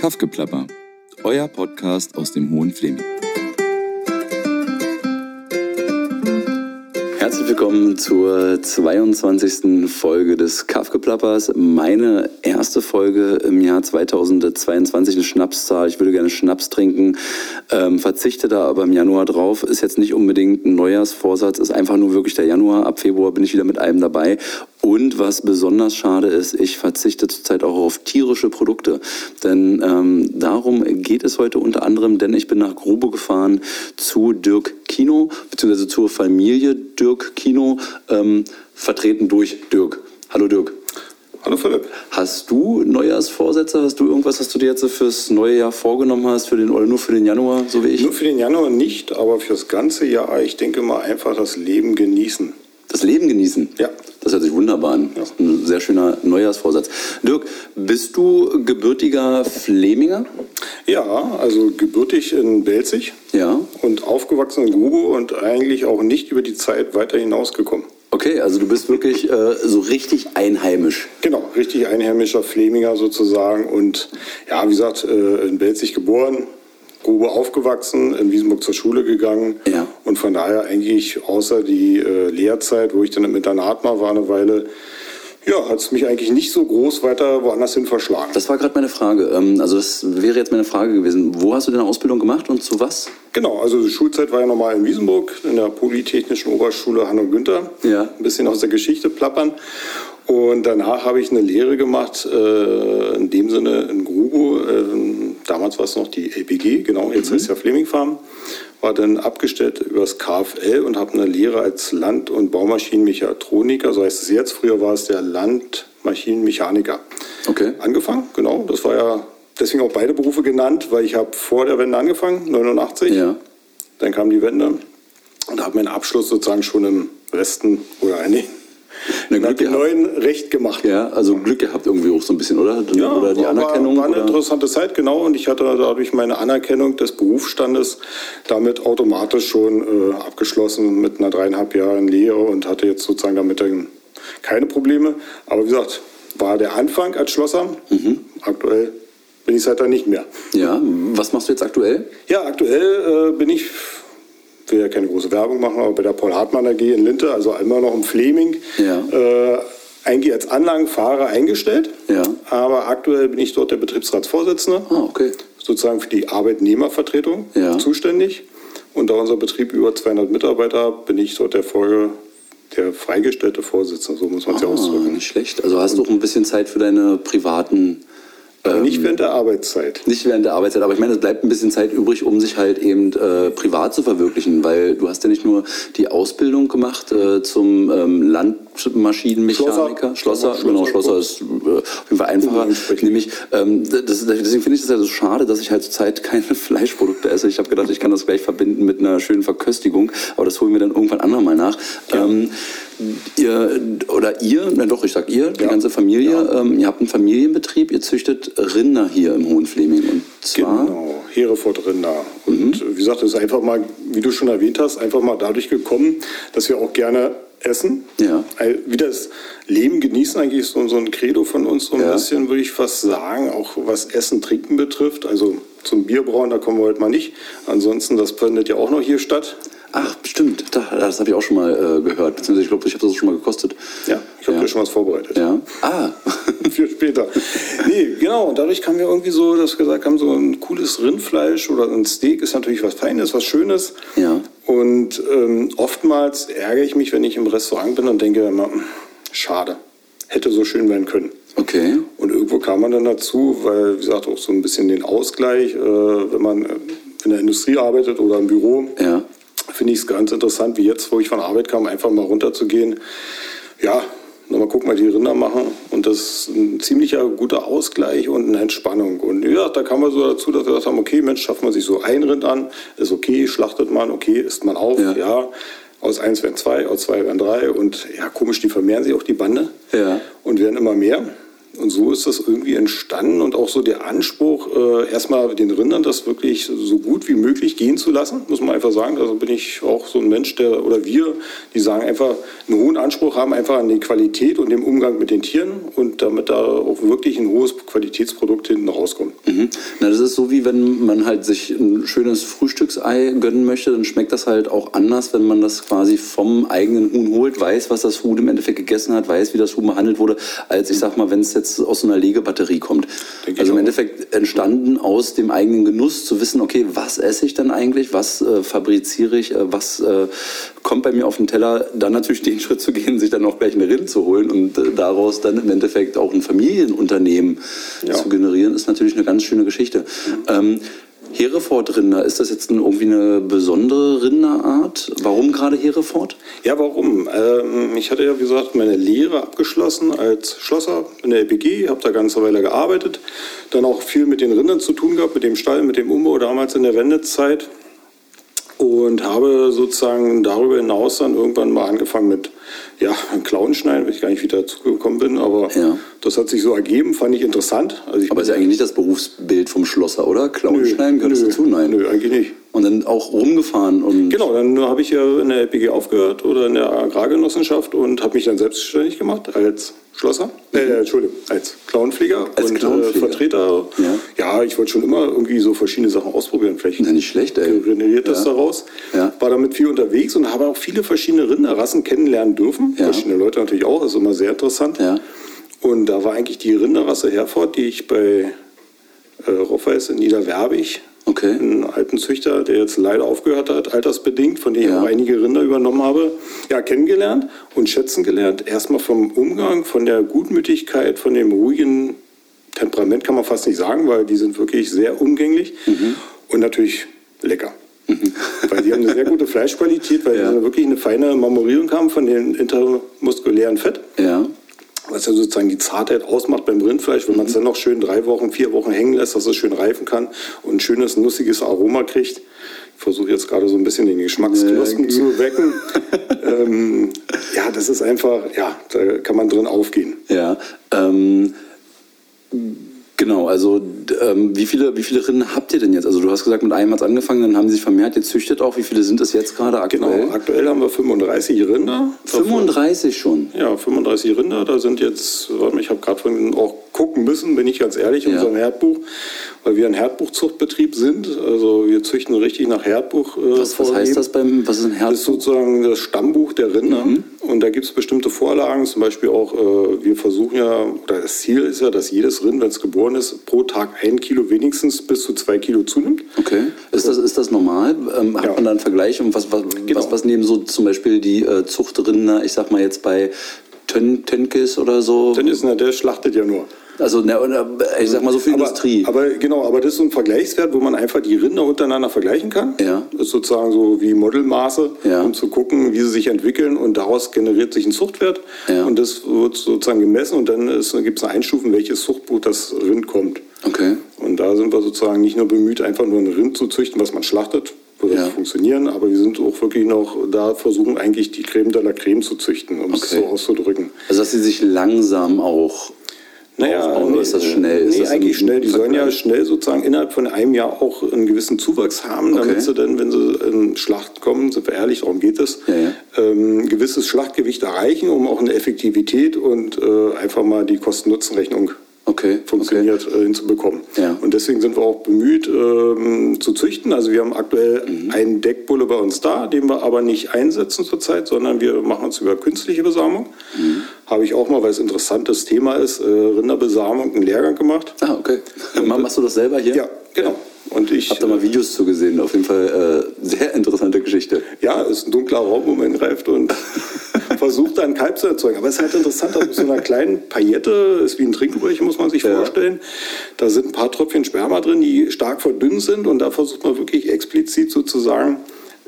Kaffgeplapper, euer Podcast aus dem Hohen Fleming. Herzlich willkommen zur 22. Folge des Kaffgeplappers. Meine erste Folge im Jahr 2022, eine Schnapszahl. Ich würde gerne Schnaps trinken, ähm, verzichte da aber im Januar drauf. Ist jetzt nicht unbedingt ein Neujahrsvorsatz, ist einfach nur wirklich der Januar. Ab Februar bin ich wieder mit einem dabei. Und was besonders schade ist, ich verzichte zurzeit auch auf tierische Produkte. Denn ähm, darum geht es heute unter anderem, denn ich bin nach Grube gefahren zu Dirk Kino, beziehungsweise zur Familie Dirk Kino, ähm, vertreten durch Dirk. Hallo Dirk. Hallo Philipp. Hast du Neujahrsvorsätze? Hast du irgendwas, was du dir jetzt fürs neue Jahr vorgenommen hast, für den, oder nur für den Januar, so wie ich? Nur für den Januar nicht, aber fürs ganze Jahr. Ich denke mal einfach das Leben genießen. Das Leben genießen? Ja. Das hört sich wunderbar an. Das ist ein sehr schöner Neujahrsvorsatz. Dirk, bist du gebürtiger Fleminger? Ja, also gebürtig in Belzig. Ja. Und aufgewachsen in Grube und eigentlich auch nicht über die Zeit weiter hinausgekommen. Okay, also du bist wirklich äh, so richtig einheimisch. Genau, richtig einheimischer Fleminger sozusagen. Und ja, wie gesagt, äh, in Belzig geboren, Grube aufgewachsen, in Wiesenburg zur Schule gegangen. Ja. Und von daher eigentlich außer die äh, Lehrzeit, wo ich dann im Internat mal war eine Weile, ja, hat es mich eigentlich nicht so groß weiter woanders hin verschlagen. Das war gerade meine Frage. Ähm, also das wäre jetzt meine Frage gewesen. Wo hast du deine Ausbildung gemacht und zu was? Genau, also die Schulzeit war ja normal in Wiesenburg, in der Polytechnischen Oberschule Hanno Günther. Ja. Ein bisschen aus der Geschichte plappern. Und danach habe ich eine Lehre gemacht, äh, in dem Sinne in Grubo. Äh, damals war es noch die LPG, genau, jetzt heißt es ja Fleming Farm. War dann abgestellt übers KFL und habe eine Lehre als Land- und Baumaschinenmechatroniker, so heißt es jetzt. Früher war es der Landmaschinenmechaniker. Okay. Angefangen, genau. Das war ja deswegen auch beide Berufe genannt, weil ich habe vor der Wende angefangen, 89. Ja. Dann kam die Wende und habe meinen Abschluss sozusagen schon im Westen oder nee, Na, Glück gehabt. neuen Recht gemacht. Ja, also Glück gehabt irgendwie auch so ein bisschen, oder? Ja, oder die war- Anerkennung? War, war eine oder? interessante Zeit, genau. Und ich hatte dadurch meine Anerkennung des Berufsstandes damit automatisch schon äh, abgeschlossen mit einer dreieinhalb Jahren Lehre und hatte jetzt sozusagen damit keine Probleme. Aber wie gesagt, war der Anfang als Schlosser. Mhm. Aktuell bin ich seit dann nicht mehr. Ja, was machst du jetzt aktuell? Ja, aktuell äh, bin ich, will ja keine große Werbung machen, aber bei der Paul Hartmann AG in Linte, also immer noch im Fleming, Ja. äh, eigentlich als Anlagenfahrer eingestellt. Ja. Aber aktuell bin ich dort der Betriebsratsvorsitzende, Ah, okay. sozusagen für die Arbeitnehmervertretung Ja. zuständig. Und da unser Betrieb über 200 Mitarbeiter hat, bin ich dort der Folge der freigestellte Vorsitzende, so muss man es ja Ah, ausdrücken. nicht schlecht. Also hast du auch ein bisschen Zeit für deine privaten ähm, nicht während der Arbeitszeit. Nicht während der Arbeitszeit, aber ich meine, es bleibt ein bisschen Zeit übrig, um sich halt eben äh, privat zu verwirklichen, weil du hast ja nicht nur die Ausbildung gemacht äh, zum ähm, Landmaschinenmechaniker, Schlosser, Schlosser. genau, Schlosser ist äh, auf jeden Fall einfacher, Entsprechend. nämlich, ähm, das, deswegen finde ich es ja so schade, dass ich halt zurzeit keine Fleischprodukte esse. Ich habe gedacht, ich kann das gleich verbinden mit einer schönen Verköstigung, aber das holen wir dann irgendwann andermal nach. Ähm, ihr, oder ihr, na doch, ich sag ihr, die Ja. ganze Familie, ähm, ihr habt einen Familienbetrieb, ihr züchtet Rinder hier im Hohen Fleming und zwar... Genau, Hereford Rinder. Und äh, wie gesagt, es ist einfach mal, wie du schon erwähnt hast, einfach mal dadurch gekommen, dass wir auch gerne essen. Ja. Wie das Leben genießen, eigentlich ist so, so ein Credo von uns, so ein Ja. bisschen, würde ich fast sagen, auch was Essen, Trinken betrifft. Also zum Bierbrauen, da kommen wir heute mal nicht. Ansonsten, das findet ja auch noch hier statt. Ach, stimmt, da, das habe ich auch schon mal äh, gehört, beziehungsweise ich glaube, ich habe das auch schon mal gekostet. Ja, ich habe Ja. dir schon was vorbereitet. Ja. Ah, für später. Nee, genau. Und dadurch kam mir irgendwie so, dass wir gesagt haben, so ein cooles Rindfleisch oder ein Steak ist natürlich was Feines, was Schönes. Ja. Und ähm, oftmals ärgere ich mich, wenn ich im Restaurant bin und denke immer, hm, schade, hätte so schön werden können. okay. Und irgendwo kam man dann dazu, weil, wie gesagt, auch so ein bisschen den Ausgleich, äh, wenn man äh, in der Industrie arbeitet oder im Büro, Ja. Finde ich es ganz interessant, wie jetzt, wo ich von Arbeit kam, einfach mal runterzugehen. Ja, nochmal gucken, mal die Rinder machen. Und das ist ein ziemlicher guter Ausgleich und eine Entspannung. Und ja, da kam man so dazu, dass wir gesagt haben, okay, Mensch, schafft man sich so ein Rind an, ist okay, schlachtet man, okay, isst man auf, Ja. ja. Aus eins werden zwei, aus zwei werden drei. Und ja, komisch, die vermehren sich auch die Bande Ja. und werden immer mehr. Und so ist das irgendwie entstanden und auch so der Anspruch, äh, erstmal den Rindern das wirklich so gut wie möglich gehen zu lassen, muss man einfach sagen. Also bin ich auch so ein Mensch, der oder wir, die sagen einfach einen hohen Anspruch haben einfach an die Qualität und den Umgang mit den Tieren und damit da auch wirklich ein hohes Qualitätsprodukt hinten rauskommt. Mhm. Na, das ist so wie wenn man halt sich ein schönes Frühstücksei gönnen möchte, dann schmeckt das halt auch anders, wenn man das quasi vom eigenen Huhn holt, weiß, was das Huhn im Endeffekt gegessen hat, weiß, wie das Huhn behandelt wurde, als ich sag mal, wenn es jetzt aus so einer Legebatterie kommt. Denke also im. Endeffekt entstanden aus dem eigenen Genuss zu wissen, okay, was esse ich denn eigentlich, was äh, fabriziere ich, äh, was äh, kommt bei mir auf den Teller, dann natürlich den Schritt zu gehen, sich dann auch gleich eine Rind zu holen und äh, daraus dann im Endeffekt auch ein Familienunternehmen Ja. zu generieren, ist natürlich eine ganz schöne Geschichte. Ähm, Hereford-Rinder, ist das jetzt irgendwie eine besondere Rinderart? Warum gerade Hereford? Ja, warum? Ähm, ich hatte ja, wie gesagt, meine Lehre abgeschlossen als Schlosser in der LPG, habe da ganze Weile gearbeitet, dann auch viel mit den Rindern zu tun gehabt, mit dem Stall, mit dem Umbau damals in der Wendezeit und habe sozusagen darüber hinaus dann irgendwann mal angefangen mit ja, Klauenschneiden, weil ich gar nicht wieder dazu gekommen bin, aber Ja. das hat sich so ergeben, fand ich interessant. Also ich Aber ist ja eigentlich nicht das Berufsbild vom Schlosser, oder? Klauenschneiden gehört das nö, dazu? Nein. Nö, eigentlich nicht. Und dann auch rumgefahren und Genau, dann habe ich ja in der LPG aufgehört oder in der Agrargenossenschaft und habe mich dann selbstständig gemacht als Schlosser, äh, Entschuldigung, als Clownpfleger Als und Clownpfleger. Äh, Vertreter. Ja. Ja. ich wollte schon immer irgendwie so verschiedene Sachen ausprobieren. Vielleicht Ja, nicht schlecht, ey. generiert das Ja. daraus. Ja. War damit viel unterwegs und habe auch viele verschiedene Rinderrassen kennenlernen dürfen. Ja. Verschiedene Leute natürlich auch, ist immer sehr interessant. Ja. Und da war eigentlich die Rinderrasse Herford, die ich bei äh, Roffeis in Niederwerbig Okay. einen alten Züchter, der jetzt leider aufgehört hat, altersbedingt, von dem Ja. ich auch einige Rinder übernommen habe, ja, kennengelernt und schätzen gelernt. Erstmal vom Umgang, von der Gutmütigkeit, von dem ruhigen Temperament kann man fast nicht sagen, weil die sind wirklich sehr umgänglich Mhm. und natürlich lecker. Weil die haben eine sehr gute Fleischqualität, weil Ja. die wirklich eine feine Marmorierung haben von dem intermuskulären Fett Ja. was ja sozusagen die Zartheit ausmacht beim Rindfleisch, wenn man es dann noch schön drei Wochen, vier Wochen hängen lässt, dass es schön reifen kann und ein schönes, nussiges Aroma kriegt. Ich versuche jetzt gerade so ein bisschen den Geschmacksknospen Ja, zu wecken. ähm, ja, das ist einfach, ja, da kann man drin aufgehen. Ja. Ähm, genau, also ähm, wie, viele, wie viele Rinden habt ihr denn jetzt? Also du hast gesagt, mit einem hat es angefangen, dann haben sie sich vermehrt, jetzt züchtet auch. Wie viele sind es jetzt gerade aktuell? Genau, aktuell haben wir 35 Rinder. 35 schon. Ja, 35 Rinder. Da sind jetzt, warte mal, ich habe gerade von auch gucken müssen, bin ich ganz ehrlich, in Ja. unserem Herdbuch, weil wir ein Herdbuchzuchtbetrieb sind. Also wir züchten richtig nach Herdbuch. Äh, Was, was heißt das beim, was ist ein Das Herz? ist sozusagen das Stammbuch der Rinder. Und da gibt es bestimmte Vorlagen, zum Beispiel auch, äh, wir versuchen ja, oder das Ziel ist ja, dass jedes Rind, wenn es geboren ist, pro Tag ein Kilo wenigstens bis zu zwei Kilo zunimmt. Okay. Ist das, ist das normal? Ähm, hat Ja. man da einen Vergleich? Und was, was, Genau. was, was nehmen so zum Beispiel die äh, Zuchtrinder, ich sag mal jetzt bei Tön, Tönkes oder so? Dann na, der schlachtet ja nur. Also, ich sag mal so für Aber, Industrie. aber genau, aber das ist so ein Vergleichswert, wo man einfach die Rinder untereinander vergleichen kann. Ja. Das ist sozusagen so wie Modelmaße, Ja. um zu gucken, wie sie sich entwickeln und daraus generiert sich ein Zuchtwert. Ja. Und das wird sozusagen gemessen und dann gibt es eine Einstufen, welches Zuchtbuch das Rind kommt. okay. Und da sind wir sozusagen nicht nur bemüht, einfach nur ein Rind zu züchten, was man schlachtet, würde Ja. das funktionieren, aber wir sind auch wirklich noch da, versuchen eigentlich die Creme de la Creme zu züchten, um es Okay. so auszudrücken. Also, dass sie sich langsam auch aufbauen, oder ist das schnell? Ist nee, das eigentlich schnell. Die sollen ja schnell sozusagen innerhalb von einem Jahr auch einen gewissen Zuwachs haben, damit Okay. sie dann, wenn sie in Schlacht kommen, sind wir ehrlich, darum geht es, Ja, ja. ähm, ein gewisses Schlachtgewicht erreichen, um auch eine Effektivität und äh, einfach mal die Kosten-Nutzen-Rechnung Okay. funktioniert äh, hinzubekommen. Ja. Und deswegen sind wir auch bemüht ähm, zu züchten. Also wir haben aktuell Mhm. einen Deckbulle bei uns da, den wir aber nicht einsetzen zurzeit, sondern wir machen uns über künstliche Besamung. Mhm. Habe ich auch mal, weil es ein interessantes Thema ist, äh, Rinderbesamung, einen Lehrgang gemacht. Ah, okay. Machst du das selber hier? Ja, genau. Und ich, Hab da mal Videos zu gesehen. Auf jeden Fall äh, sehr interessante Geschichte. ja, ist ein dunkler Raum, wo man greift und versucht dann Kalb zu erzeugen. Aber es ist halt interessant, aus so einer kleinen Paillette, ist wie ein Trinkröhrchen, muss man sich Ja. vorstellen. Da sind ein paar Tröpfchen Sperma drin, die stark verdünnt sind und da versucht man wirklich explizit sozusagen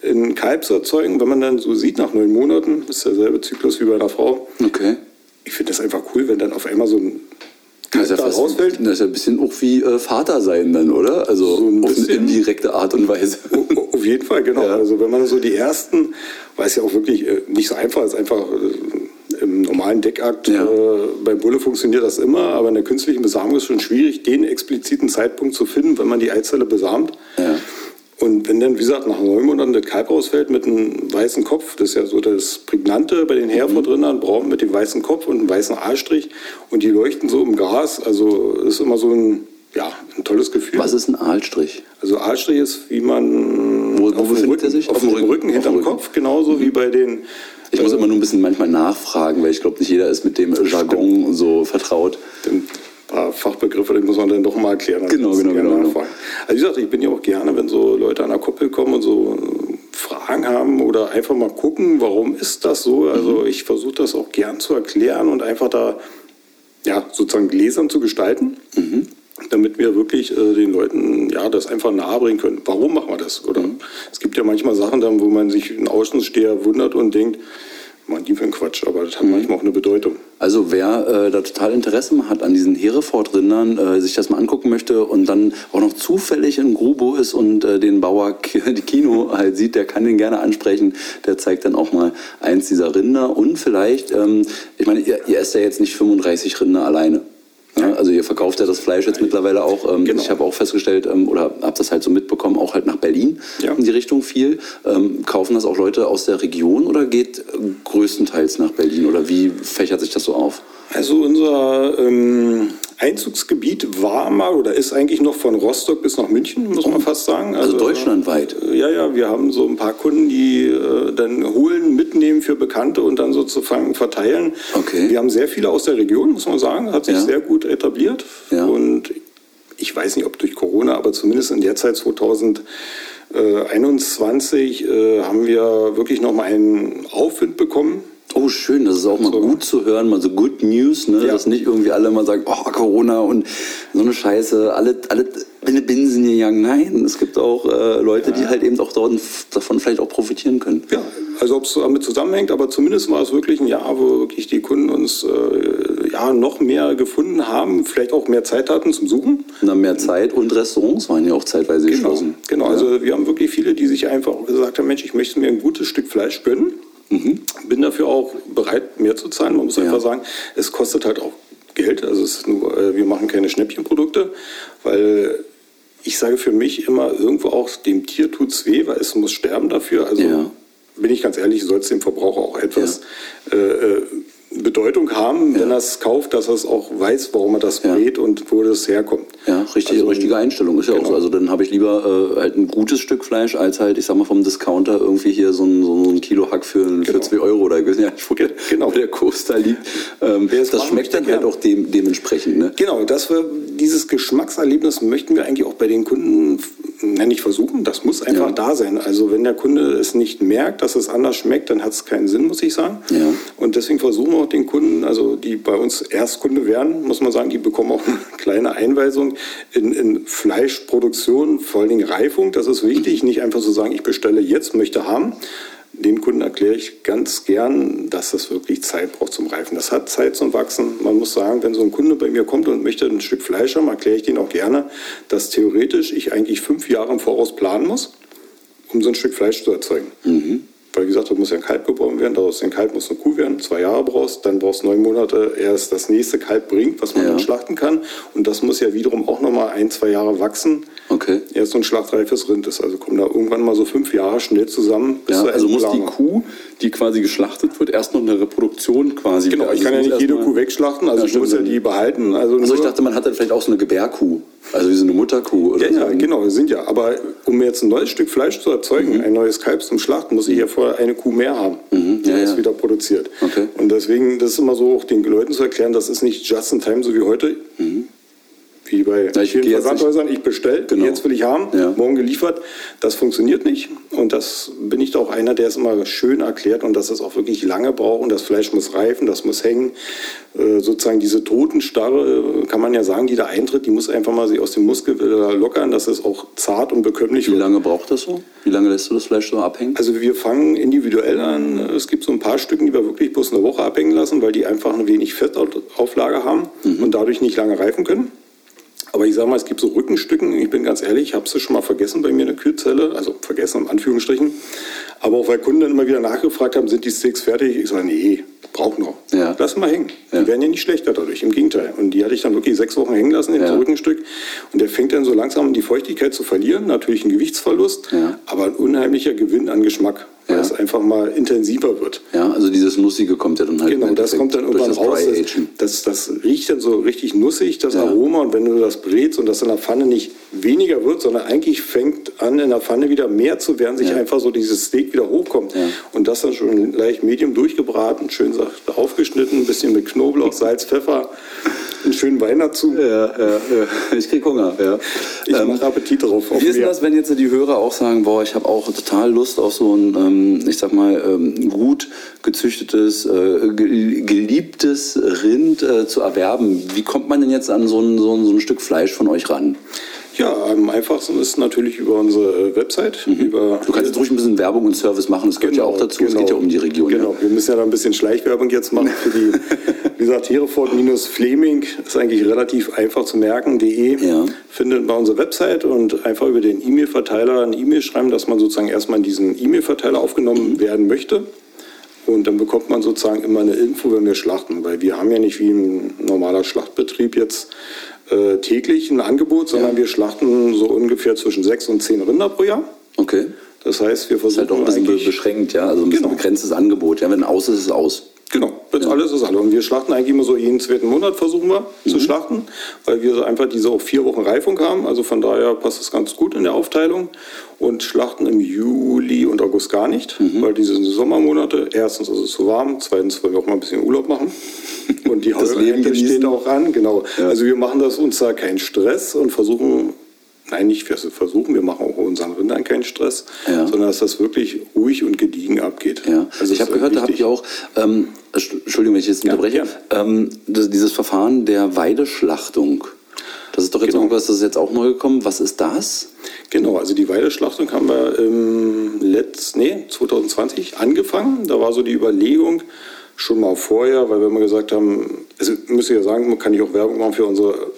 einen Kalb zu erzeugen. Wenn man dann so sieht, nach neun Monaten, ist derselbe Zyklus wie bei einer Frau. Okay. Ich finde das einfach cool, wenn dann auf einmal so ein Das ist ja, fast, rausfällt. das ist ja ein bisschen auch wie äh, Vater sein dann, oder? Also So ein auf eine indirekte Art und Weise. Auf jeden Fall, genau. Ja. Also wenn man so die ersten, weil es ja auch wirklich äh, nicht so einfach ist, einfach äh, im normalen Deckakt, Ja. äh, bei Bulle funktioniert das immer, aber in der künstlichen Besamung ist schon schwierig, den expliziten Zeitpunkt zu finden, wenn man die Eizelle besamt. Ja. Und wenn dann, wie gesagt, nach neun Monaten das Kalb ausfällt mit einem weißen Kopf, das ist ja so das Prägnante bei den Herfordrindern, braun mit dem weißen Kopf und einem weißen Aalstrich und die leuchten so im Gras, also ist immer so ein, ja, ein tolles Gefühl. Was ist ein Aalstrich? Also Aalstrich ist, wie man Wo- wo auf dem Rücken, sich? auf dem Rücken, hinterm Rücken. Kopf, genauso wie bei den. Ich muss äh, immer nur ein bisschen manchmal nachfragen, weil ich glaube, nicht jeder ist mit dem Jargon so vertraut. ein paar Fachbegriffe, die muss man dann doch mal erklären. Genau, genau, genau, genau. Also wie gesagt, ich bin ja auch gerne, wenn so Leute an der Koppel kommen und so äh, Fragen haben oder einfach mal gucken, warum ist das so. Mhm. Also ich versuche das auch gern zu erklären und einfach da ja, sozusagen gläsern zu gestalten. Mhm. Damit wir wirklich äh, den Leuten ja, das einfach nahebringen können. Warum machen wir das? Oder Mhm. es gibt ja manchmal Sachen, dann, wo man sich ein Außensteher wundert und denkt, man, die für einen Quatsch, aber das hat Mhm. manchmal auch eine Bedeutung. Also wer äh, da total Interesse hat an diesen Hereford-Rindern, äh, sich das mal angucken möchte und dann auch noch zufällig in Grubo ist und äh, den Bauer Kino halt sieht, der kann den gerne ansprechen. Der zeigt dann auch mal eins dieser Rinder und vielleicht, ähm, ich meine, ihr, ihr esst ja jetzt nicht 35 Rinder alleine. Ja, also ihr verkauft ja das Fleisch jetzt mittlerweile auch. Ähm, Genau. Ich habe auch festgestellt ähm, oder habe das halt so mitbekommen, auch halt nach Berlin Ja. in die Richtung viel. Ähm, kaufen das auch Leute aus der Region oder geht äh, größtenteils nach Berlin oder wie fächert sich das so auf? Also unser ähm, Einzugsgebiet war mal oder ist eigentlich noch von Rostock bis nach München, muss man fast sagen. Also deutschlandweit. äh, Ja, ja, wir haben so ein paar Kunden, die äh, dann holen, mitnehmen für Bekannte und dann sozusagen verteilen. Okay. Wir haben sehr viele aus der Region, muss man sagen, hat sich Ja. sehr gut etabliert. Ja. Und ich weiß nicht, ob durch Corona, aber zumindest in der Zeit 2021 äh, haben wir wirklich nochmal einen Aufwind bekommen. Oh, schön, das ist auch mal So. gut zu hören, mal so Good News, ne? Ja. dass nicht irgendwie alle mal sagen, oh, Corona und so eine Scheiße, alle, alle in die Binsen gegangen. Nein, es gibt auch äh, Leute, die halt eben auch dort davon vielleicht auch profitieren können. Ja, also ob es damit zusammenhängt, aber zumindest war es wirklich ein Jahr, wo wirklich die Kunden uns äh, ja, noch mehr gefunden haben, vielleicht auch mehr Zeit hatten zum Suchen. Und dann mehr Zeit und Restaurants waren ja auch zeitweise Genau, geschlossen. genau. also wir haben wirklich viele, die sich einfach gesagt haben, Mensch, ich möchte mir ein gutes Stück Fleisch gönnen. Bin dafür auch bereit, mehr zu zahlen. Man muss. Ja. einfach sagen, es kostet halt auch Geld. Also es ist nur, äh, wir machen keine Schnäppchenprodukte, weil ich sage für mich immer irgendwo auch, dem Tier tut's weh, weil es muss sterben dafür. Also Ja. bin ich ganz ehrlich, soll es dem Verbraucher auch etwas äh, äh, Bedeutung haben, wenn er es kauft, dass er es auch weiß, warum er das Ja. brät und wo das herkommt. Ja, richtig, Also, richtige Einstellung ist ja auch genau. so. Also dann habe ich lieber äh, halt ein gutes Stück Fleisch als halt, ich sag mal, vom Discounter irgendwie hier so ein, so ein Kilo Hack für, für Genau. 2 Euro oder nicht, wo der, Genau. wo der Kurs da liegt. Ähm, das schmeckt dann halt auch dem, dementsprechend. Ne? Genau, dass wir dieses Geschmackserlebnis möchten wir eigentlich auch bei den Kunden nicht versuchen. Das muss einfach Ja. da sein. Also wenn der Kunde es nicht merkt, dass es anders schmeckt, dann hat es keinen Sinn, muss ich sagen. Ja. Und deswegen versuchen wir auch den Kunden, also die bei uns Erstkunde werden, muss man sagen, die bekommen auch eine kleine Einweisung in, in Fleischproduktion, vor allen Dingen Reifung. Das ist wichtig, nicht einfach zu sagen, ich bestelle jetzt, möchte haben. Den Kunden erkläre ich ganz gern, dass das wirklich Zeit braucht zum Reifen. Das hat Zeit zum Wachsen. Man muss sagen, wenn so ein Kunde bei mir kommt und möchte ein Stück Fleisch haben, erkläre ich den auch gerne, dass theoretisch ich eigentlich fünf Jahre im Voraus planen muss, um so ein Stück Fleisch zu erzeugen. Weil, wie gesagt, da muss ja ein Kalb geboren werden, daraus ein Kalb muss eine Kuh werden, zwei Jahre brauchst, dann brauchst du neun Monate, erst das nächste Kalb bringt, was man Ja. dann schlachten kann. Und das muss ja wiederum auch nochmal ein, zwei Jahre wachsen. Okay. Erst so ein schlachtreifes Rind ist. Also kommen da irgendwann mal so fünf Jahre schnell zusammen. bis Ja, also muss die. Kuh, die quasi geschlachtet wird, erst noch eine Reproduktion quasi. Genau, Also ich kann ja nicht jede Kuh wegschlachten, also Ja, ich muss ja die behalten. Also, Also ich dachte, man hat dann vielleicht auch so eine Gebärkuh. Also wie so eine Mutterkuh oder Ja, ja, so. genau, sind ja. Aber um jetzt ein neues Stück Fleisch zu erzeugen, ein neues Kalb zum Schlachten, muss ich ja vorher eine Kuh mehr haben, die Mhm. ja, das ja. wieder produziert. Okay. Und deswegen, das ist immer so, auch den Leuten zu erklären, das ist nicht just in time, so wie heute. Wie bei Mhm. Ich vielen Versandhäusern, ich bestelle, Genau. jetzt will ich haben, Ja. morgen geliefert. Das funktioniert nicht. Und das bin ich da auch einer, der es immer schön erklärt und dass es auch wirklich lange braucht und das Fleisch muss reifen, das muss hängen. Äh, sozusagen diese Totenstarre, äh, kann man ja sagen, die da eintritt, die muss einfach mal sich aus dem Muskel lockern, dass es auch zart und bekömmlich Wie wird. lange braucht das so? Wie lange lässt du das Fleisch so abhängen? Also wir fangen individuell an. Es gibt so ein paar Stücken, die wir wirklich bloß eine Woche abhängen lassen, weil die einfach ein wenig Fettauflage haben und dadurch nicht lange reifen können. Aber ich sage mal, es gibt so Rückenstücken, ich bin ganz ehrlich, ich habe sie schon mal vergessen bei mir in der Kühlzelle, also vergessen in Anführungsstrichen. Aber auch weil Kunden dann immer wieder nachgefragt haben, sind die Steaks fertig? Ich sage, nee, braucht noch. Ja. Lass mal hängen. Ja. Die werden ja nicht schlechter dadurch, im Gegenteil. Und die hatte ich dann wirklich sechs Wochen hängen lassen, im Ja. Rückenstück. Und der fängt dann so langsam an, die Feuchtigkeit zu verlieren. Natürlich ein Gewichtsverlust, Ja. aber ein unheimlicher Gewinn an Geschmack, weil es einfach mal intensiver wird. Ja, also dieses Nussige kommt ja dann halt. Genau, das kommt dann irgendwann das raus. Das, das, das riecht dann so richtig nussig, das. Aroma. Und wenn du das brätst und das in der Pfanne nicht weniger wird, sondern eigentlich fängt an, in der Pfanne wieder mehr zu werden, sich einfach so dieses Steak wieder hochkommt. Ja. Und das dann schon leicht medium durchgebraten, schön aufgeschnitten, ein bisschen mit Knoblauch, Salz, Pfeffer, einen schönen Wein dazu. Ja, ja. Ich krieg Hunger. Ich Ähm, mache Appetit drauf. auf Wie ist mehr. das, wenn jetzt die Hörer auch sagen, boah, ich habe auch total Lust auf so ein, ähm, ich sag mal, ähm, gut gezüchtetes, äh, ge- geliebtes Rind äh, zu erwerben? Wie kommt man denn jetzt an so ein, so ein, so ein Stück Fleisch von euch ran? Ja, am einfachsten ist natürlich über unsere Website. Über Mhm. Du kannst jetzt ruhig ein bisschen Werbung und Service machen, das gehört ja auch dazu, es geht ja um die Region. Genau, wir müssen ja da ein bisschen Schleichwerbung jetzt machen für die, wie gesagt, Hereford-Fleming ist eigentlich relativ einfach zu merken, de, Ja. findet bei unserer Website und einfach über den E-Mail-Verteiler eine E-Mail schreiben, dass man sozusagen erstmal in diesen E-Mail-Verteiler aufgenommen werden möchte. Und dann bekommt man sozusagen immer eine Info, wenn wir schlachten, weil wir haben ja nicht wie ein normaler Schlachtbetrieb jetzt äh, täglich ein Angebot, sondern wir schlachten so ungefähr zwischen sechs und zehn Rinder pro Jahr. Okay. Das heißt, wir Ist versuchen halt auch ein bisschen beschränkt, ja, also ein bisschen Genau. begrenztes Angebot. Ja, wenn aus ist, ist aus. Genau, wenn alles ist alles. Und wir schlachten eigentlich immer so jeden zweiten Monat versuchen wir zu schlachten, weil wir so einfach diese auch vier Wochen Reifung haben. Also von daher passt es ganz gut in der Aufteilung. Und schlachten im Juli und August gar nicht, weil diese sind Sommermonate. Erstens ist es zu warm, zweitens wollen wir auch mal ein bisschen Urlaub machen. Und die Das Leben steht auch an, genau. Also wir machen das uns da keinen Stress und versuchen, nein, nicht wir versuchen, wir machen auch unseren Rindern keinen Stress, Ja. sondern dass das wirklich ruhig und gediegen abgeht. Ja, Also ich habe gehört, da habt ihr auch, ähm, Entschuldigung, wenn ich jetzt Ja, unterbreche, ähm, das, dieses Verfahren der Weideschlachtung. Das ist doch jetzt Genau. irgendwas, das ist jetzt auch neu gekommen. Was ist das? Genau, also die Weideschlachtung haben wir im Letz, nee, 2020 angefangen. Da war so die Überlegung schon mal vorher, weil wir immer gesagt haben, also müsst ihr ja sagen, man kann ich auch Werbung machen für unsere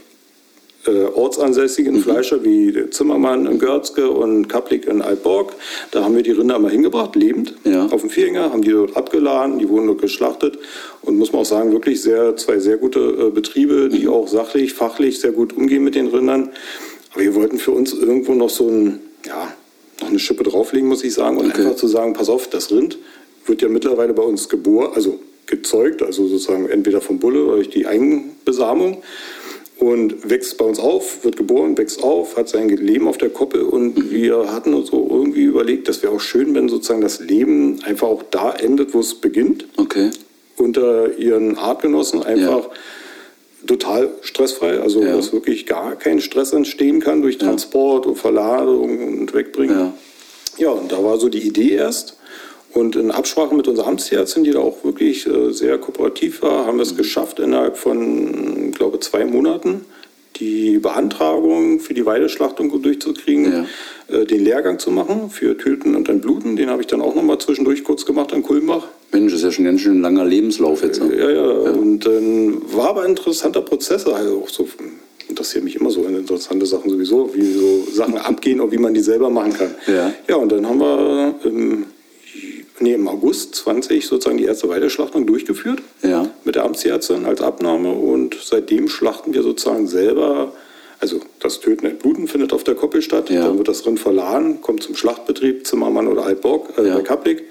äh, ortsansässigen Fleischer wie Zimmermann in Görzke und Kaplik in Altborg. Da haben wir die Rinder mal hingebracht, lebend, Ja. auf dem Vierhänger, haben die dort abgeladen, die wurden dort geschlachtet und muss man auch sagen, wirklich sehr, zwei sehr gute äh, Betriebe, die auch sachlich, fachlich sehr gut umgehen mit den Rindern. Aber wir wollten für uns irgendwo noch so ein, ja, noch eine Schippe drauflegen, muss ich sagen, und Okay. einfach zu sagen, pass auf, das Rind wird ja mittlerweile bei uns geboren, also gezeugt, also sozusagen entweder vom Bulle oder durch die Eigenbesamung und wächst bei uns auf, wird geboren, wächst auf, hat sein Leben auf der Koppel und wir hatten uns so irgendwie überlegt, das wäre auch schön, wenn sozusagen das Leben einfach auch da endet, wo es beginnt, Okay. unter ihren Artgenossen einfach total stressfrei, also Ja. dass wirklich gar kein Stress entstehen kann durch Transport und Verladung und Wegbringen. Ja. Ja, und da war so die Idee erst. Und in Absprache mit unserer Amtsärztin, die da auch wirklich äh, sehr kooperativ war, haben wir es geschafft, innerhalb von, ich glaube, zwei Monaten die Beantragung für die Weideschlachtung durchzukriegen, äh, den Lehrgang zu machen für Töten und Entbluten. Den habe ich dann auch nochmal zwischendurch kurz gemacht in Kulmbach. Mensch, das ist ja schon ganz schön ein langer Lebenslauf jetzt. ne? Ja, ja, und dann war aber ein interessanter Prozess, also auch so interessiert mich immer so interessante Sachen sowieso, wie so Sachen abgehen und wie man die selber machen kann. Ja. Ja, und dann haben wir im, nee, im August 20 sozusagen die erste Weideschlachtung durchgeführt Ja. mit der Amtsärztin als Abnahme und seitdem schlachten wir sozusagen selber, also das Töten und Bluten findet auf der Koppel statt, Ja. dann wird das Rind verladen, kommt zum Schlachtbetrieb, Zimmermann oder Altborg, äh, Ja. bei Kaplik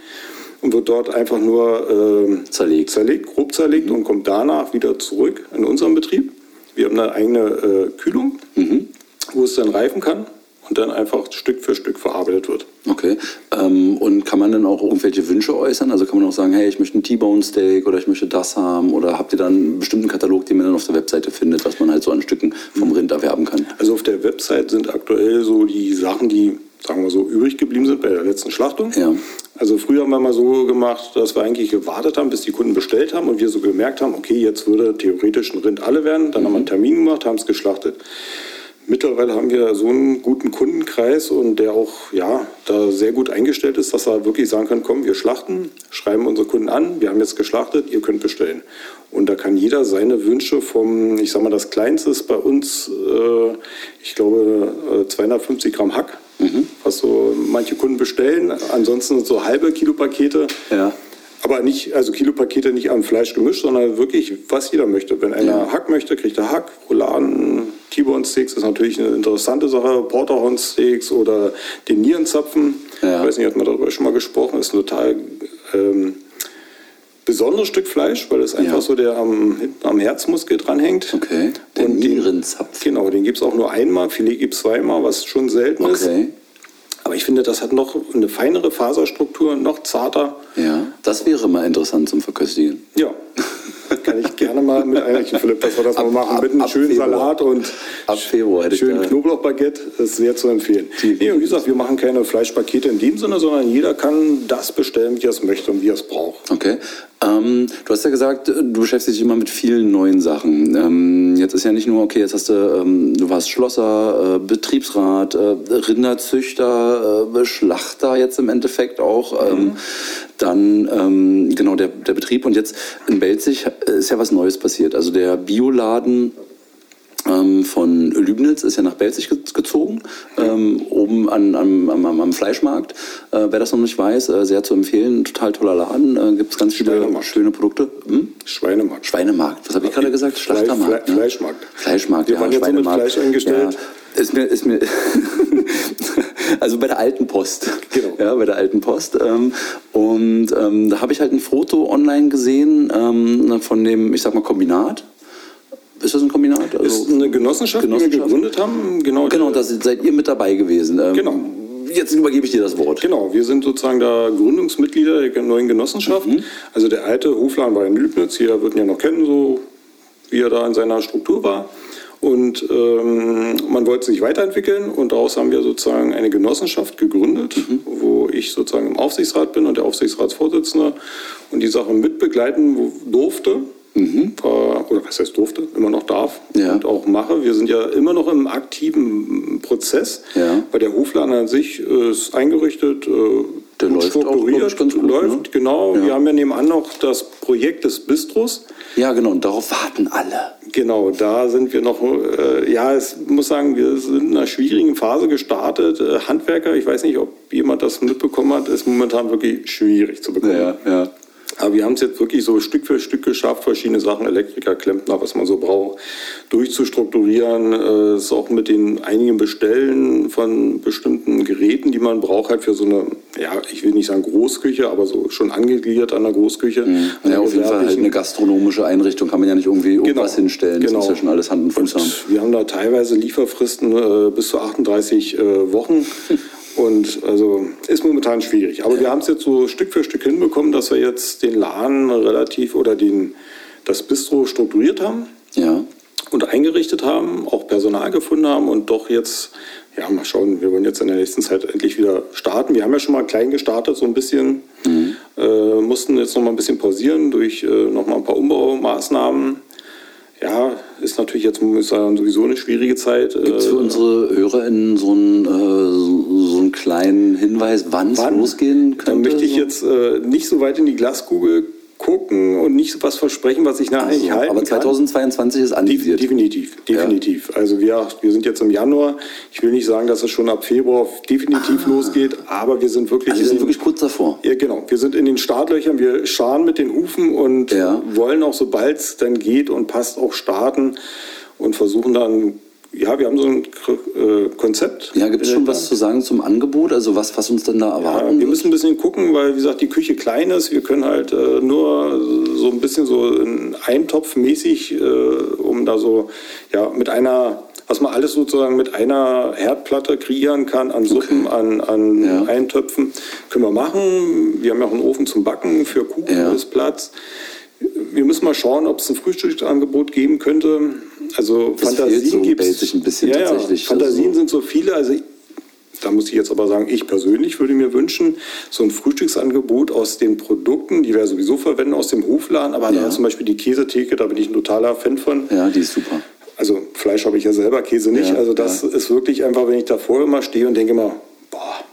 und wird dort einfach nur ähm, Zerlegt. zerlegt, grob zerlegt und kommt danach wieder zurück in unseren Betrieb. Wir haben eine eigene äh, Kühlung, wo es dann reifen kann und dann einfach Stück für Stück verarbeitet wird. Okay. Ähm, und kann man dann auch irgendwelche Wünsche äußern? Also kann man auch sagen, hey, ich möchte ein T-Bone Steak oder ich möchte das haben? Oder habt ihr dann einen bestimmten Katalog, den man dann auf der Webseite findet, was man halt so an Stücken vom Rind erwerben kann? Also auf der Website sind aktuell so die Sachen, die, sagen wir so, übrig geblieben sind bei der letzten Schlachtung. Ja. Also früher haben wir mal so gemacht, dass wir eigentlich gewartet haben, bis die Kunden bestellt haben und wir so gemerkt haben, okay, jetzt würde theoretisch ein Rind alle werden. Dann haben wir einen Termin gemacht, haben es geschlachtet. Mittlerweile haben wir so einen guten Kundenkreis und der auch ja, da sehr gut eingestellt ist, dass er wirklich sagen kann, komm, wir schlachten, schreiben unsere Kunden an, wir haben jetzt geschlachtet, ihr könnt bestellen. Und da kann jeder seine Wünsche vom, ich sag mal, das Kleinste ist bei uns, äh, ich glaube, äh, 250 Gramm Hack, was so manche Kunden bestellen. Ansonsten so halbe Kilopakete. Ja. Aber nicht, also Kilopakete nicht am Fleisch gemischt, sondern wirklich, was jeder möchte. Wenn einer Ja. Hack möchte, kriegt er Hack. Rouladen, T-Bone Steaks ist natürlich eine interessante Sache. Porterhorn Steaks oder den Nierenzapfen. Ja. Ich weiß nicht, hat man darüber schon mal gesprochen. Ist ein total ähm, besonderes Stück Fleisch, weil es einfach Ja. so der am, am Herzmuskel dranhängt. Okay. Den Und den- Nierenzapf. Genau, den gibt es auch nur einmal. Filet gibt es zweimal, was schon selten ist. Okay. Aber ich finde, das hat noch eine feinere Faserstruktur, noch zarter. Ja, das wäre mal interessant zum Verköstigen. Ja, kann ich gerne mal mit einrichten, Philipp, dass wir das mal Ab- machen. ab- Mit einem schönen Februar. Salat und Ab Februar hätte ich schönen Knoblauchbaguette. Das ist sehr zu empfehlen. Nee, und wie gesagt, wir machen keine Fleischpakete in dem Sinne, sondern jeder kann das bestellen, wie er es möchte und wie er es braucht. Okay. Ähm, du hast ja gesagt, du beschäftigst dich immer mit vielen neuen Sachen. Ähm, jetzt ist ja nicht nur, okay, jetzt hast du, ähm, du warst Schlosser, äh, Betriebsrat, äh, Rinderzüchter, äh, Schlachter jetzt im Endeffekt auch. Ähm, dann ähm, genau der, der Betrieb und jetzt in Belzig ist ja was Neues passiert. Also der Bioladen ähm, von Lübnitz ist ja nach Belzig ge- gezogen, ähm, oben an, am, am, am- Fleischmarkt. Äh, wer das noch nicht weiß, äh, sehr zu empfehlen, total toller Laden, äh, gibt es ganz viele schöne Produkte. Hm? Schweinemarkt. Schweinemarkt, was habe ich gerade gesagt? Schlachtermarkt. Fle- ne? Fleischmarkt. Fleischmarkt, Wir ja, waren jetzt so mit Schweinemarkt. Fleisch eingestellt. Ja, ist mir, ist mir also bei der alten Post. Genau. Ja, bei der alten Post. Ähm, und ähm, da habe ich halt ein Foto online gesehen ähm, von dem, ich sag mal, Kombinat. Ist das ein Kombinat? Also, Ist eine Genossenschaft, die wir Genossenschaft. gegründet haben. Genau, Genau, da seid ihr mit dabei gewesen. Ähm, Genau. Jetzt übergebe ich dir das Wort. Genau, wir sind sozusagen da Gründungsmitglieder der neuen Genossenschaft. Mhm. Also der alte Hofladen war in Lübnitz, jeder wird ihn ja noch kennen, so wie er da in seiner Struktur war. Und ähm, man wollte sich weiterentwickeln und daraus haben wir sozusagen eine Genossenschaft gegründet, Mhm. wo ich sozusagen im Aufsichtsrat bin und der Aufsichtsratsvorsitzende und die Sache mitbegleiten durfte. War, oder was heißt durfte, immer noch darf Mhm. Ja. und auch mache. Wir sind ja immer noch im aktiven Prozess, Ja. weil der Hofladen an sich äh, ist eingerichtet, äh, Der läuft auch, strukturiert, ganz gut, läuft, ne? genau. Ja. Wir haben ja nebenan noch das Projekt des Bistros. Ja, genau, und darauf warten alle. Genau, da sind wir noch, äh, ja, ich muss sagen, wir sind in einer schwierigen Phase gestartet. Äh, Handwerker, ich weiß nicht, ob jemand das mitbekommen hat, ist momentan wirklich schwierig zu bekommen. ja. Aber wir haben es jetzt wirklich so Stück für Stück geschafft, verschiedene Sachen, Elektriker, Klempner, was man so braucht, durchzustrukturieren. Äh, ist auch mit den einigen Bestellen von bestimmten Geräten, die man braucht, halt für so eine, ja, ich will nicht sagen Großküche, aber so schon angegliedert an der Großküche. An Ja, auf jeden Fall halt eine gastronomische Einrichtung kann man ja nicht irgendwie irgendwas hinstellen. genau. Das muss ja schon alles Hand und Fuß haben. Und wir haben da teilweise Lieferfristen äh, bis zu 38 äh, Wochen. Und also ist momentan schwierig. Aber wir haben es jetzt so Stück für Stück hinbekommen, dass wir jetzt den Laden relativ oder den, das Bistro strukturiert haben Ja. und eingerichtet haben, auch Personal gefunden haben und doch jetzt, ja, mal schauen, wir wollen jetzt in der nächsten Zeit endlich wieder starten. Wir haben ja schon mal klein gestartet, so ein bisschen, äh, mussten jetzt noch mal ein bisschen pausieren durch äh, noch mal ein paar Umbaumaßnahmen. Ja, ist natürlich jetzt muss ich sagen, sowieso eine schwierige Zeit. Gibt es für Äh, unsere HörerInnen so einen, äh, so, kleinen Hinweis, wann es losgehen könnte? möchte ich so? jetzt äh, nicht so weit in die Glaskugel gucken und nicht was versprechen, was ich nachher Ach so, nicht halten aber kann. 2022 ist Def- anvisiert. Definitiv, definitiv. Also wir, wir sind jetzt im Januar. Ich will nicht sagen, dass es schon ab Februar definitiv losgeht, aber wir sind wirklich, Also wir in sind den- wirklich kurz davor. ja, genau. Wir sind in den Startlöchern, wir scharen mit den Hufen und Ja. wollen auch, sobald es dann geht und passt, auch starten und versuchen dann, ja, wir haben so ein äh, Konzept. Ja, gibt es schon was zu sagen zum Angebot? Also was, was uns denn da Ja, erwarten? wir müssen ein bisschen gucken, weil wie gesagt die Küche klein ist. Wir können halt äh, nur so ein bisschen so in Eintopfmäßig, äh, um da so ja mit einer, was man alles sozusagen mit einer Herdplatte kreieren kann an Suppen, an, an Ja. Eintöpfen, können wir machen. Wir haben ja auch einen Ofen zum Backen für Kuchen Ja. ist Platz. Wir müssen mal schauen, ob es ein Frühstücksangebot geben könnte. Also Das Fantasien so gibt's. Belzig ein bisschen ja, tatsächlich. Ja, Fantasien Also- sind so viele. Also da muss ich jetzt aber sagen, ich persönlich würde mir wünschen, so ein Frühstücksangebot aus den Produkten, die wir sowieso verwenden, aus dem Hofladen, aber Ja. zum Beispiel die Käsetheke, da bin ich ein totaler Fan von. ja, die ist super. Also Fleisch habe ich ja selber, Käse nicht. Ja, also das ist wirklich einfach, wenn ich davor immer stehe und denke immer, boah,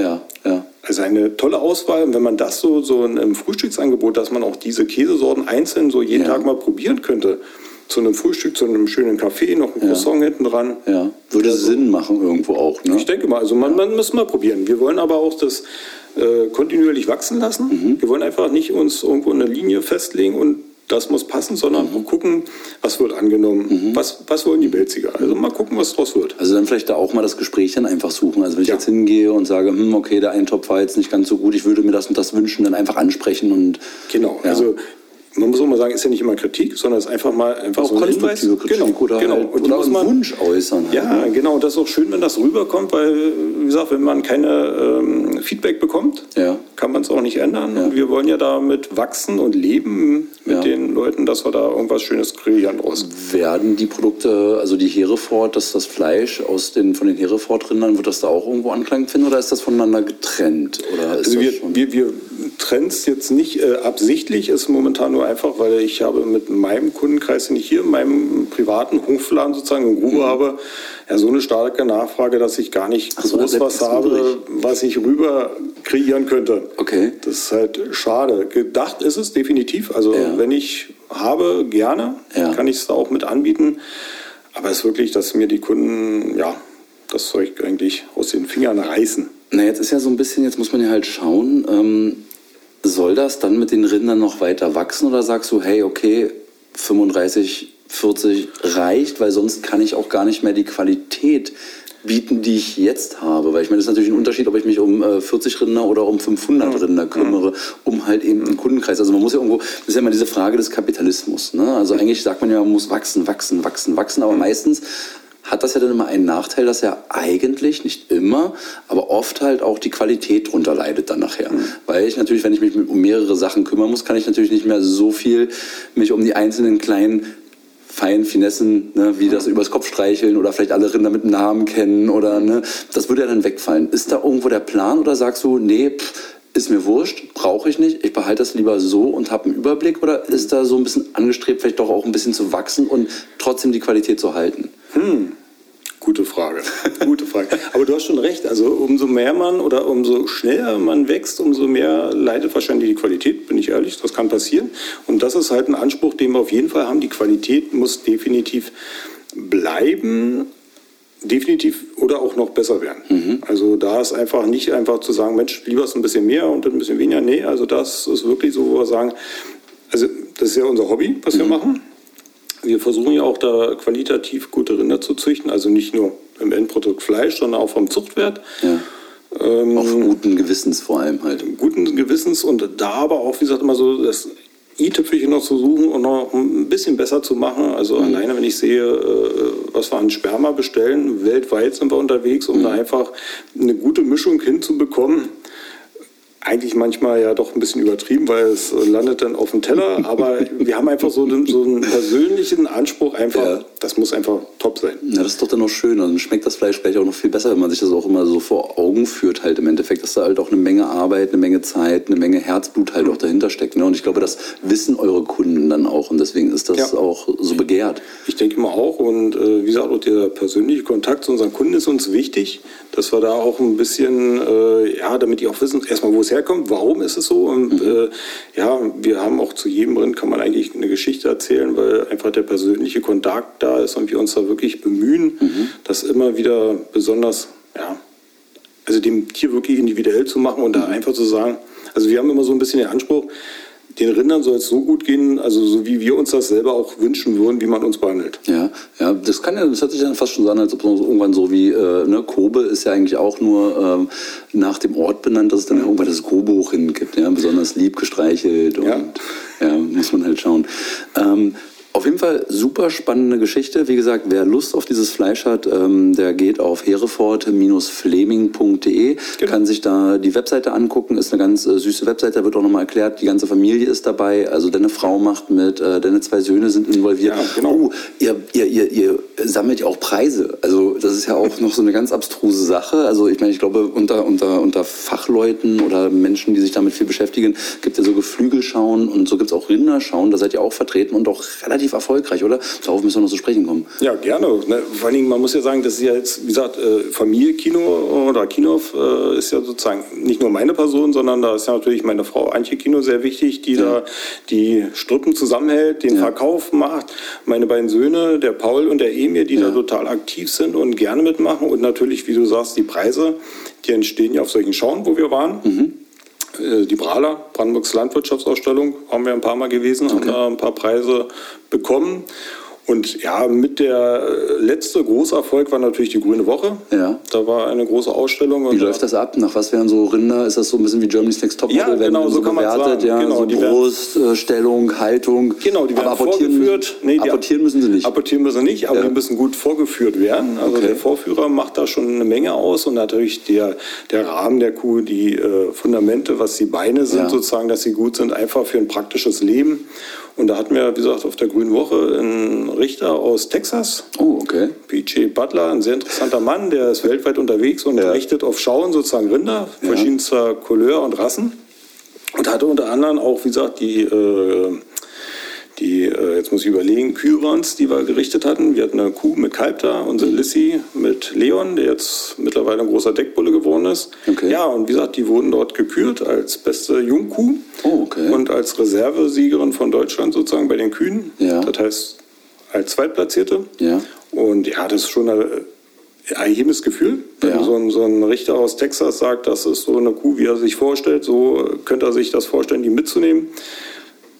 Ja, ja. also eine tolle Auswahl. Und wenn man das so, so in einem Frühstücksangebot, dass man auch diese Käsesorten einzeln so jeden Ja. Tag mal probieren könnte, zu einem Frühstück, zu einem schönen Kaffee, noch ein Croissant hinten dran. Ja. Würde Sinn machen irgendwo auch, ne? Ich denke mal, also man, man muss mal probieren. Wir wollen aber auch das äh, kontinuierlich wachsen lassen. Mhm. Wir wollen einfach nicht uns irgendwo eine Linie festlegen und das muss passen, sondern Mhm. gucken, was wird angenommen, was, was wollen die Belziger. Also mal gucken, was draus wird. Also dann vielleicht da auch mal das Gespräch dann einfach suchen. Also wenn ich Ja. jetzt hingehe und sage, hm, okay, der Eintopf war jetzt nicht ganz so gut, ich würde mir das und das wünschen, dann einfach ansprechen und Genau, Ja. also man muss auch mal sagen, ist ja nicht immer Kritik, sondern es ist einfach mal einfach auch so ein Hinweis. konstruktive Kritik Genau, oder, genau. halt, Und oder muss man, Wunsch äußern. halt, Ja, ne? genau. Das ist auch schön, wenn das rüberkommt, weil, wie gesagt, wenn man keine ähm, Feedback bekommt, Ja. kann man es auch nicht ändern. Ja. Und wir wollen ja damit wachsen und leben mit Ja. den Leuten, dass wir da irgendwas Schönes kreieren draus. Werden die Produkte, also die Hereford, das, das Fleisch aus den, von den Hereford-Rindern, wird das da auch irgendwo Anklang finden oder ist das voneinander getrennt? Oder Also wir, schon? wir, wir trennen es jetzt nicht äh, absichtlich, ist momentan nur einfach, weil ich habe mit meinem Kundenkreis, den ich hier in meinem privaten Hofladen sozusagen in Grube habe, ja so eine starke Nachfrage, dass ich gar nicht Mhm. Ach groß was habe, übrig. was ich rüber kreieren könnte. Okay. Das ist halt schade. Gedacht ist es definitiv. Also Ja. wenn ich habe, gerne, Ja. kann ich es da auch mit anbieten. Aber es ist wirklich, dass mir die Kunden, ja, das Zeug eigentlich aus den Fingern reißen. Na, jetzt ist ja so ein bisschen, jetzt muss man ja halt schauen, ähm, soll das dann mit den Rindern noch weiter wachsen oder sagst du, hey, okay, 35, 40 reicht, weil sonst kann ich auch gar nicht mehr die Qualität bieten, die ich jetzt habe. Weil ich meine, das ist natürlich ein Unterschied, ob ich mich um äh, 40 Rinder oder um 500 Rinder kümmere, um halt eben einen Kundenkreis. Also man muss ja irgendwo, das ist ja immer diese Frage des Kapitalismus. Ne? Also eigentlich sagt man ja, man muss wachsen, wachsen, wachsen, wachsen, aber meistens hat das ja dann immer einen Nachteil, dass ja eigentlich, nicht immer, aber oft halt auch die Qualität drunter leidet dann nachher. Weil ich natürlich, wenn ich mich um mehrere Sachen kümmern muss, kann ich natürlich nicht mehr so viel mich um die einzelnen kleinen feinen Finessen, ne, wie das übers Kopf streicheln oder vielleicht alle Rinder mit Namen kennen oder ne, das würde ja dann wegfallen. Ist da irgendwo der Plan oder sagst du, nee, pff, ist mir wurscht, brauche ich nicht, ich behalte das lieber so und habe einen Überblick oder ist da so ein bisschen angestrebt, vielleicht doch auch ein bisschen zu wachsen und trotzdem die Qualität zu halten? Gute Frage. Gute Frage. Aber du hast schon recht. Also umso mehr man oder umso schneller man wächst, umso mehr leidet wahrscheinlich die Qualität, bin ich ehrlich. Das kann passieren. Und das ist halt ein Anspruch, den wir auf jeden Fall haben. Die Qualität muss definitiv bleiben. Definitiv oder auch noch besser werden. Also da ist einfach nicht einfach zu sagen, Mensch, lieber ist ein bisschen mehr und ein bisschen weniger. Nee, also das ist wirklich so, wo wir sagen, also das ist ja unser Hobby, was wir machen. Wir versuchen ja auch da qualitativ gute Rinder zu züchten, also nicht nur im Endprodukt Fleisch, sondern auch vom Zuchtwert. Ja. Auf guten Gewissens vor allem halt. Guten Gewissens und da aber auch, wie gesagt, immer so das i-Tüpfelchen noch zu suchen und noch ein bisschen besser zu machen. Also alleine, wenn ich sehe, äh, was wir an Sperma bestellen, weltweit sind wir unterwegs, um da einfach eine gute Mischung hinzubekommen. Eigentlich manchmal ja doch ein bisschen übertrieben, weil es äh, landet dann auf dem Teller. Aber wir haben einfach so einen, so einen persönlichen Anspruch, einfach, Ja. das muss einfach top sein. Ja, das ist doch dann noch schön. Dann schmeckt das Fleisch vielleicht auch noch viel besser, wenn man sich das auch immer so vor Augen führt, halt im Endeffekt, dass da halt auch eine Menge Arbeit, eine Menge Zeit, eine Menge Herzblut halt auch dahinter steckt. Ne? Und ich glaube, das wissen eure Kunden dann auch. Und deswegen ist das Ja. auch so begehrt. Ich denke mal auch. Und äh, wie gesagt, auch der persönliche Kontakt zu unseren Kunden ist uns wichtig, dass wir da auch ein bisschen, äh, ja, damit die auch wissen, erstmal, wo es herkommt, warum ist es so. Und äh, ja, wir haben auch zu jedem Rind, kann man eigentlich eine Geschichte erzählen, weil einfach der persönliche Kontakt da ist und wir uns da wirklich bemühen, das immer wieder besonders, ja, also dem Tier wirklich individuell zu machen und da einfach zu sagen, also wir haben immer so ein bisschen den Anspruch, den Rindern soll es so gut gehen, also so wie wir uns das selber auch wünschen würden, wie man uns behandelt. Ja, ja, das kann ja, das hört sich dann fast schon so an, als ob so irgendwann so wie, äh, ne, Kobe ist ja eigentlich auch nur ähm, nach dem Ort benannt, dass es dann irgendwann das Kobe hin gibt, ja, besonders lieb gestreichelt und Ja. ja, muss man halt schauen. Ähm, auf jeden Fall super spannende Geschichte. Wie gesagt, wer Lust auf dieses Fleisch hat, ähm, der geht auf hereford-fleming.de, Genau. kann sich da die Webseite angucken. Ist eine ganz äh, süße Webseite, da wird auch nochmal erklärt, die ganze Familie ist dabei. Also deine Frau macht mit, äh, deine zwei Söhne sind involviert. Ja, genau. Oh, ihr, ihr, ihr, ihr sammelt ja auch Preise. Also das ist ja auch noch so eine ganz abstruse Sache. Also ich meine, ich glaube, unter, unter, unter Fachleuten oder Menschen, die sich damit viel beschäftigen, gibt es ja so Geflügelschauen und so gibt es auch Rinderschauen. Da seid ihr auch vertreten und auch relativ erfolgreich, oder? Darauf müssen wir noch zu sprechen kommen. Ja, gerne. Ne, vor allen Dingen, man muss ja sagen, das ist ja jetzt, wie gesagt, äh, Familie-Kino oder Kinof äh, ist ja sozusagen nicht nur meine Person, sondern da ist ja natürlich meine Frau Antje Kino sehr wichtig, die da die Strippen zusammenhält, den Ja. Verkauf macht. Meine beiden Söhne, der Paul und der Emir, die Ja. da total aktiv sind und gerne mitmachen. Und natürlich, wie du sagst, die Preise, die entstehen ja auf solchen Schauen, wo wir waren. äh, die Brala, Brandenburgs Landwirtschaftsausstellung, haben wir ein paar Mal gewesen, okay. haben da ein paar Preise bekommen. Und ja, mit der äh, letzte große Erfolg war natürlich die Grüne Woche. Ja. Da war eine große Ausstellung. Wie läuft das ab? Nach was wären so Rinder? Ist das so ein bisschen wie Germany's Next Top Ja, genau, so, so kann man sagen. Ja, genau, so Bruststellung, Haltung. Genau, die werden aber vorgeführt. Nee, die apportieren müssen sie nicht. Apportieren müssen sie nicht, aber ja. die müssen gut vorgeführt werden. Also okay. der Vorführer macht da schon eine Menge aus und natürlich der, der Rahmen der Kuh, die äh, Fundamente, was die Beine sind, ja. sozusagen, dass sie gut sind, einfach für ein praktisches Leben. Und da hatten wir, wie gesagt, auf der Grünen Woche einen Richter aus Texas. Oh, okay. PJ Butler, ein sehr interessanter Mann, der ist weltweit unterwegs und ja. richtet auf Schauen sozusagen Rinder ja. verschiedenster Couleur und Rassen. Und hatte unter anderem auch, wie gesagt, die äh, muss ich überlegen, Kyrons, die wir gerichtet hatten. Wir hatten eine Kuh mit Kalb da, unsere Lissy mit Leon, der jetzt mittlerweile ein großer Deckbulle geworden ist. Okay. Ja, und wie gesagt, die wurden dort gekürt als beste Jungkuh oh, okay. und als Reservesiegerin von Deutschland sozusagen bei den Kühen. Ja. Das heißt, als Zweitplatzierte. Ja. Und ja, das ist schon ein erhebendes Gefühl. Wenn ja. so, ein, so ein Richter aus Texas sagt, das ist so eine Kuh, wie er sich vorstellt, so könnte er sich das vorstellen, die mitzunehmen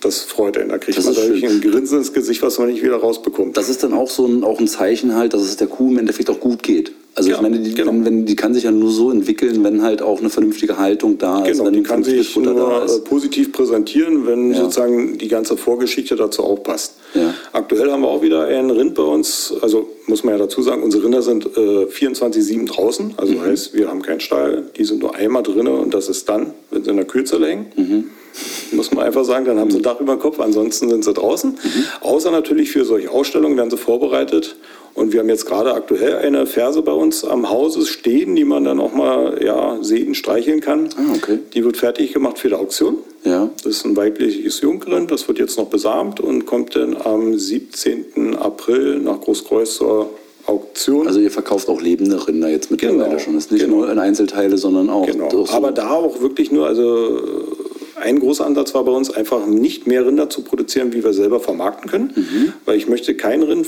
das freut einen. Da kriegt das man dadurch ein Grinsen ins Gesicht, was man nicht wieder rausbekommt. Das ist dann auch so ein, auch ein Zeichen halt, dass es der Kuh im Endeffekt auch gut geht. Also ja, ich meine, die, genau. wenn, wenn, die kann sich ja nur so entwickeln, wenn halt auch eine vernünftige Haltung da genau, ist. Genau, die kann sich nur äh, positiv präsentieren, wenn ja. sozusagen die ganze Vorgeschichte dazu auch passt. Ja. Aktuell haben wir auch wieder einen Rind bei uns. Also muss man ja dazu sagen, unsere Rinder sind äh, 24-7 draußen. Also mhm. heißt, wir haben keinen Stall, die sind nur einmal drin und das ist dann, wenn sie in der Kühlzelle hängen. Mhm. Muss man einfach sagen, dann haben sie ein Dach über dem Kopf, ansonsten sind sie draußen. Mhm. Außer natürlich für solche Ausstellungen werden sie vorbereitet. Und wir haben jetzt gerade aktuell eine Ferse bei uns am Hause stehen, die man dann auch mal ja, sehen, streicheln kann. Ah, okay. Die wird fertig gemacht für die Auktion. Ja. Das ist ein weibliches Jungrind, das wird jetzt noch besamt und kommt dann am 17. April nach Großkreuz zur Auktion. Also ihr verkauft auch lebende Rinder jetzt mittlerweile genau. schon. Das ist nicht genau. nur in Einzelteile, sondern auch. Genau. So Aber da auch wirklich nur, also ein großer Ansatz war bei uns einfach nicht mehr Rinder zu produzieren, wie wir selber vermarkten können, mhm. weil ich möchte kein Rind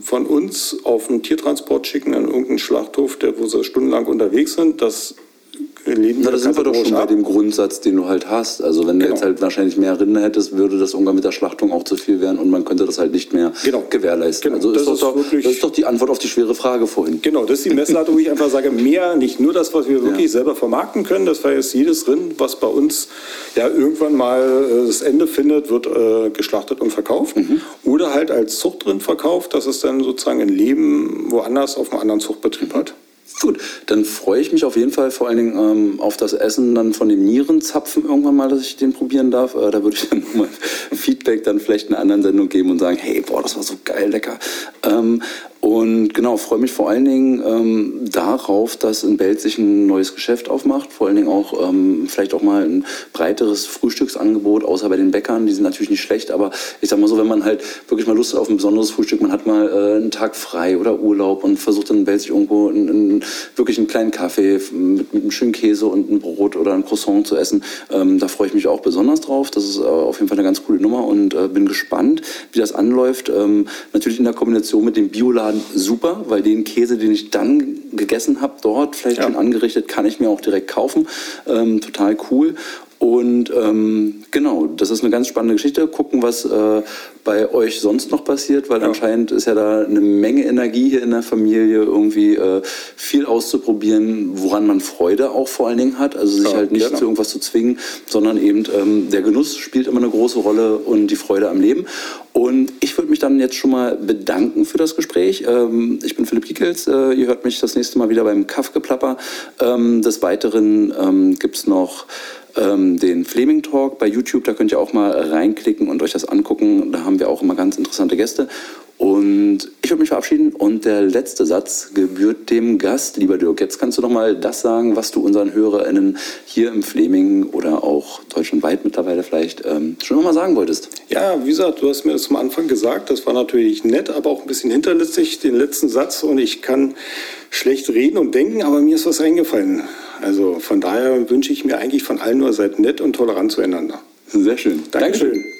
von uns auf einen Tiertransport schicken an irgendeinen Schlachthof, der, wo sie stundenlang unterwegs sind. Das leben Na, da sind wir doch schon ab. bei dem Grundsatz, den du halt hast. Also wenn genau. du jetzt halt wahrscheinlich mehr Rinder hättest, würde das irgendwann mit der Schlachtung auch zu viel werden und man könnte das halt nicht mehr genau. gewährleisten. Genau. Also das ist, doch, das ist doch die Antwort auf die schwere Frage vorhin. Genau, das ist die Messlatte, wo ich einfach sage, mehr, nicht nur das, was wir wirklich ja. selber vermarkten können. Das heißt, jedes Rind, was bei uns ja irgendwann mal äh, das Ende findet, wird äh, geschlachtet und verkauft. Mhm. Oder halt als Zuchtrind verkauft, dass es dann sozusagen ein Leben woanders auf einem anderen Zuchtbetrieb hat. Gut, dann freue ich mich auf jeden Fall vor allen Dingen ähm, auf das Essen dann von dem Nierenzapfen irgendwann mal, dass ich den probieren darf. Äh, da würde ich dann nochmal Feedback dann vielleicht in einer anderen Sendung geben und sagen, hey, boah, das war so geil, lecker. Ähm, und genau, freue mich vor allen Dingen ähm, darauf, dass in Belz sich ein neues Geschäft aufmacht. Vor allen Dingen auch ähm, vielleicht auch mal ein breiteres Frühstücksangebot, außer bei den Bäckern. Die sind natürlich nicht schlecht, aber ich sag mal so, wenn man halt wirklich mal Lust hat auf ein besonderes Frühstück, man hat mal äh, einen Tag frei oder Urlaub und versucht dann in Belz sich irgendwo einen, einen, wirklich einen kleinen Kaffee mit, mit einem schönen Käse und einem Brot oder ein Croissant zu essen. Ähm, da freue ich mich auch besonders drauf. Das ist äh, auf jeden Fall eine ganz coole Nummer und äh, bin gespannt, wie das anläuft. Ähm, natürlich in der Kombination mit dem Bioladen Laden super, weil den Käse, den ich dann gegessen habe, dort vielleicht ja. schon angerichtet, kann ich mir auch direkt kaufen. Ähm, total cool. Und ähm, genau, das ist eine ganz spannende Geschichte. Gucken, was äh, bei euch sonst noch passiert, weil ja. anscheinend ist ja da eine Menge Energie hier in der Familie, irgendwie äh, viel auszuprobieren, woran man Freude auch vor allen Dingen hat. Also sich ja, halt nicht genau. zu irgendwas zu zwingen, sondern eben ähm, der Genuss spielt immer eine große Rolle und die Freude am Leben. Und ich würde mich dann jetzt schon mal bedanken für das Gespräch. Ähm, ich bin Philipp Kiekels. Äh, ihr hört mich das nächste Mal wieder beim Kaffgeplapper. Ähm, des Weiteren ähm, gibt es noch ähm, den Fleming Talk bei YouTube. Da könnt ihr auch mal reinklicken und euch das angucken. Da haben wir auch immer ganz interessante Gäste. Und ich würde mich verabschieden und der letzte Satz gebührt dem Gast, lieber Dirk. Jetzt kannst du noch mal das sagen, was du unseren HörerInnen hier im Fleming oder auch deutschlandweit mittlerweile vielleicht ähm, schon mal sagen wolltest. Ja, wie gesagt, du hast mir das zum Anfang gesagt. Das war natürlich nett, aber auch ein bisschen hinterlistig, den letzten Satz. Und ich kann schlecht reden und denken, aber mir ist was eingefallen. Also von daher wünsche ich mir eigentlich von allen nur, seid nett und tolerant zueinander. Sehr schön. Dankeschön. Dankeschön.